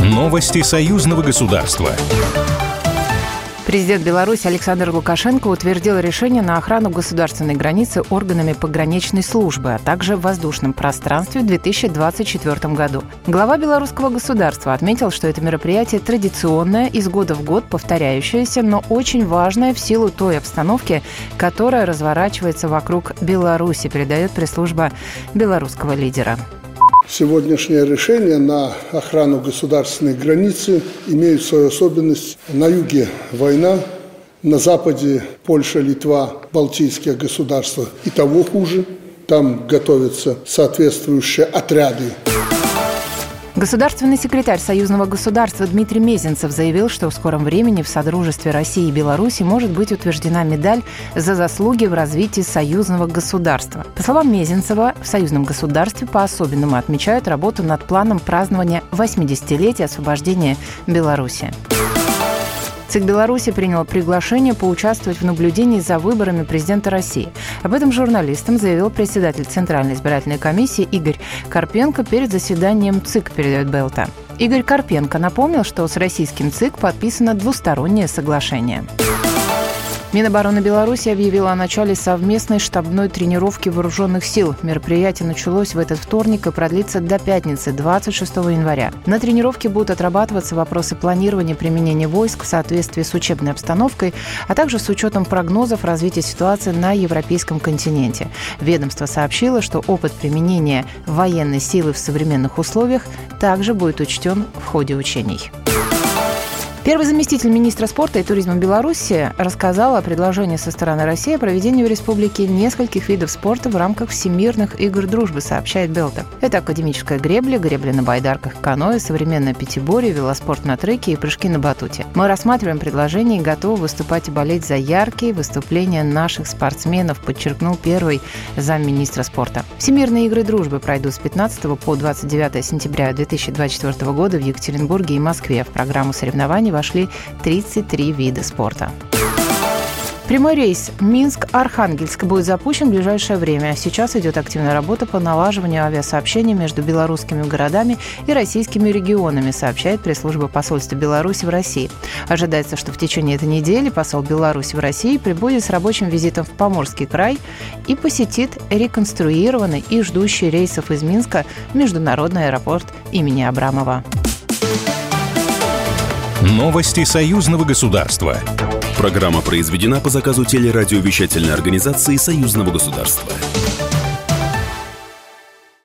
Новости союзного государства. Президент Беларуси Александр Лукашенко утвердил решение на охрану государственной границы органами пограничной службы, а также в воздушном пространстве в 2024 году. Глава белорусского государства отметил, что это мероприятие традиционное, из года в год повторяющееся, но очень важное в силу той обстановки, которая разворачивается вокруг Беларуси, передает пресс-служба белорусского лидера. Сегодняшнее решение на охрану государственной границы имеет свою особенность. На юге война, на западе Польша, Литва, Балтийские государства и того хуже. Там готовятся соответствующие отряды Государственный секретарь Союзного государства Дмитрий Мезенцев заявил, что в скором времени в Содружестве России и Беларуси может быть утверждена медаль за заслуги в развитии союзного государства. По словам Мезенцева, в союзном государстве по-особенному отмечают работу над планом празднования 80-летия освобождения Беларуси. ЦИК Беларуси принял приглашение поучаствовать в наблюдении за выборами президента России. Об этом журналистам заявил председатель Центральной избирательной комиссии Игорь Карпенко перед заседанием ЦИК, передает БЛТ. Игорь Карпенко напомнил, что с российским ЦИК подписано двустороннее соглашение. Минобороны Беларуси объявила о начале совместной штабной тренировки вооруженных сил. Мероприятие началось в этот вторник и продлится до пятницы, 26 января. На тренировке будут отрабатываться вопросы планирования применения войск в соответствии с учебной обстановкой, а также с учетом прогнозов развития ситуации на европейском континенте. Ведомство сообщило, что опыт применения военной силы в современных условиях также будет учтен в ходе учений. Первый заместитель министра спорта и туризма Беларуси рассказал о предложении со стороны России о проведении в республике нескольких видов спорта в рамках Всемирных игр дружбы, сообщает Белта. Это академическая гребля, гребля на байдарках, каноэ, современное пятиборье, велоспорт на треке и прыжки на батуте. Мы рассматриваем предложение и готовы выступать и болеть за яркие выступления наших спортсменов, подчеркнул первый замминистра спорта. Всемирные игры дружбы пройдут с 15 по 29 сентября 2024 года в Екатеринбурге и Москве. В программу соревнований вошли 33 вида спорта. Прямой рейс Минск-Архангельск будет запущен в ближайшее время. Сейчас идет активная работа по налаживанию авиасообщений между белорусскими городами и российскими регионами, сообщает пресс-служба посольства Беларуси в России. Ожидается, что в течение этой недели посол Беларуси в России прибудет с рабочим визитом в Поморский край и посетит реконструированный и ждущий рейсов из Минска международный аэропорт имени Абрамова. Новости союзного государства. Программа произведена по заказу телерадиовещательной организации союзного государства.